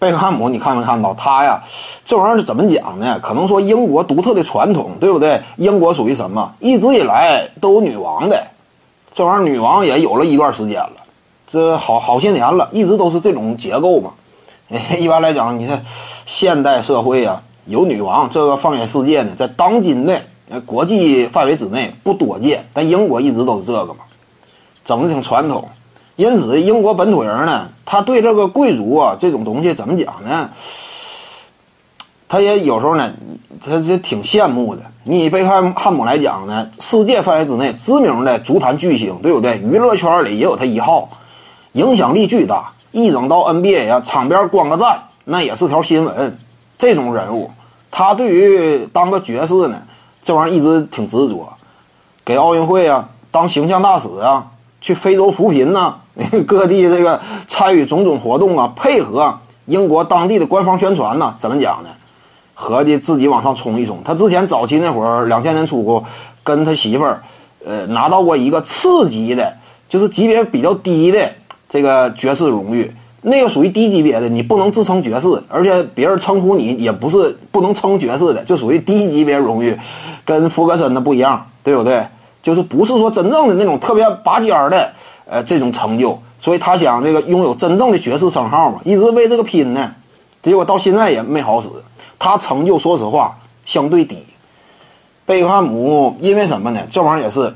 贝克汉姆，你看没看到他呀？这玩意儿是怎么讲呢？可能说英国独特的传统，对不对？英国属于什么？一直以来都有女王的，这玩意儿女王也有了一段时间了，这好好些年了，一直都是这种结构嘛。一般来讲，你看现代社会啊，有女王，这个放眼世界呢，在当今的国际范围之内不多见，但英国一直都是这个嘛，整的挺传统。因此，英国本土人呢，他对这个贵族啊这种东西怎么讲呢？他也有时候呢，他就挺羡慕的。你以贝克汉姆来讲呢，世界范围之内知名的足坛巨星，对不对？娱乐圈里也有他一号，影响力巨大。一整到 NBA 啊，场边观个赞，那也是条新闻。这种人物，他对于当个爵士呢，这玩意儿一直挺执着。给奥运会啊当形象大使啊，去非洲扶贫呐，各地这个参与种种活动啊，配合英国当地的官方宣传呢，怎么讲呢？合计自己往上冲一冲。他之前早期那会儿，两千年初跟他媳妇儿，呃，拿到过一个次级的，就是级别比较低的。这个爵士荣誉，那个属于低级别的，你不能自称爵士，而且别人称呼你也不是不能称爵士的，就属于低级别荣誉，跟福格森的不一样，对不对？就是不是说真正的那种特别拔尖儿的，呃，这种成就，所以他想这个拥有真正的爵士称号嘛，一直为这个拼呢，结果到现在也没好使。他成就说实话相对低。贝克汉姆因为什么呢？这玩意儿也是，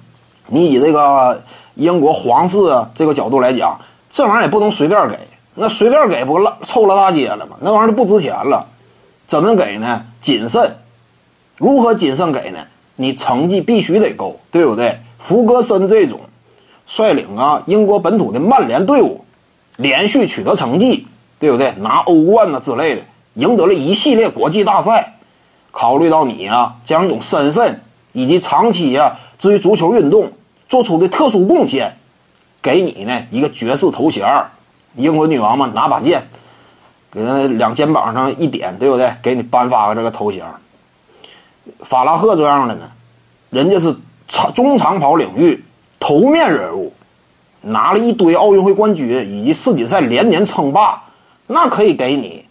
你以这个。英国皇室，这个角度来讲，这玩意儿也不能随便给，那随便给不烂臭了大街了吗？那玩意儿就不值钱了。怎么给呢？谨慎。如何谨慎给呢？你成绩必须得够，对不对？福格森这种率领啊英国本土的曼联队伍，连续取得成绩，对不对？拿欧冠呐之类的，赢得了一系列国际大赛。考虑到你啊这样一种身份，以及长期啊至于足球运动。做出的特殊贡献，给你呢一个爵士头衔，英国女王嘛拿把剑，给他两肩膀上一点，对不对？给你颁发个这个头衔。法拉赫这样的呢，人家是长中长跑领域头面人物，拿了一堆奥运会冠军以及世锦赛连年称霸，那可以给你。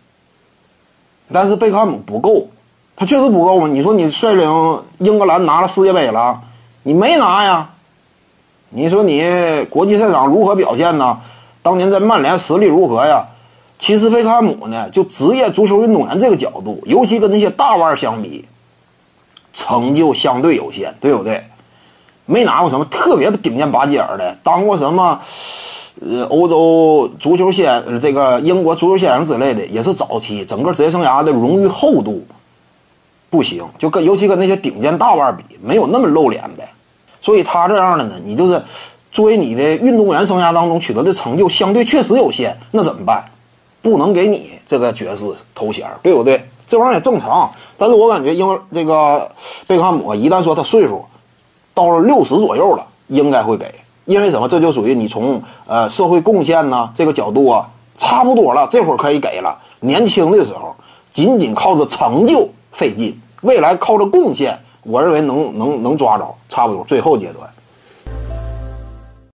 但是贝克汉姆不够，他确实不够嘛？你说你率领英格兰拿了世界杯了，你没拿呀？你说你国际赛场如何表现呢？当年在曼联实力如何呀？其实贝克汉姆呢，就职业足球运动员这个角度，尤其跟那些大腕相比，成就相对有限，对不对？没拿过什么特别顶尖拔尖的，当过什么呃欧洲足球先这个英国足球先生之类的，也是早期整个职业生涯的荣誉厚度不行，就跟尤其跟那些顶尖大腕比，没有那么露脸呗。所以他这样的呢，你就是作为你的运动员生涯当中取得的成就相对确实有限，那怎么办？不能给你这个爵士头衔，对不对？这玩意儿也正常。但是我感觉，因为这个贝克汉姆一旦说他岁数到了六十左右了，应该会给。因为什么？这就属于你从呃社会贡献呢这个角度啊，差不多了，这会儿可以给了。年轻的时候，仅仅靠着成就费劲，未来靠着贡献。我认为能能能抓着，差不多最后阶段。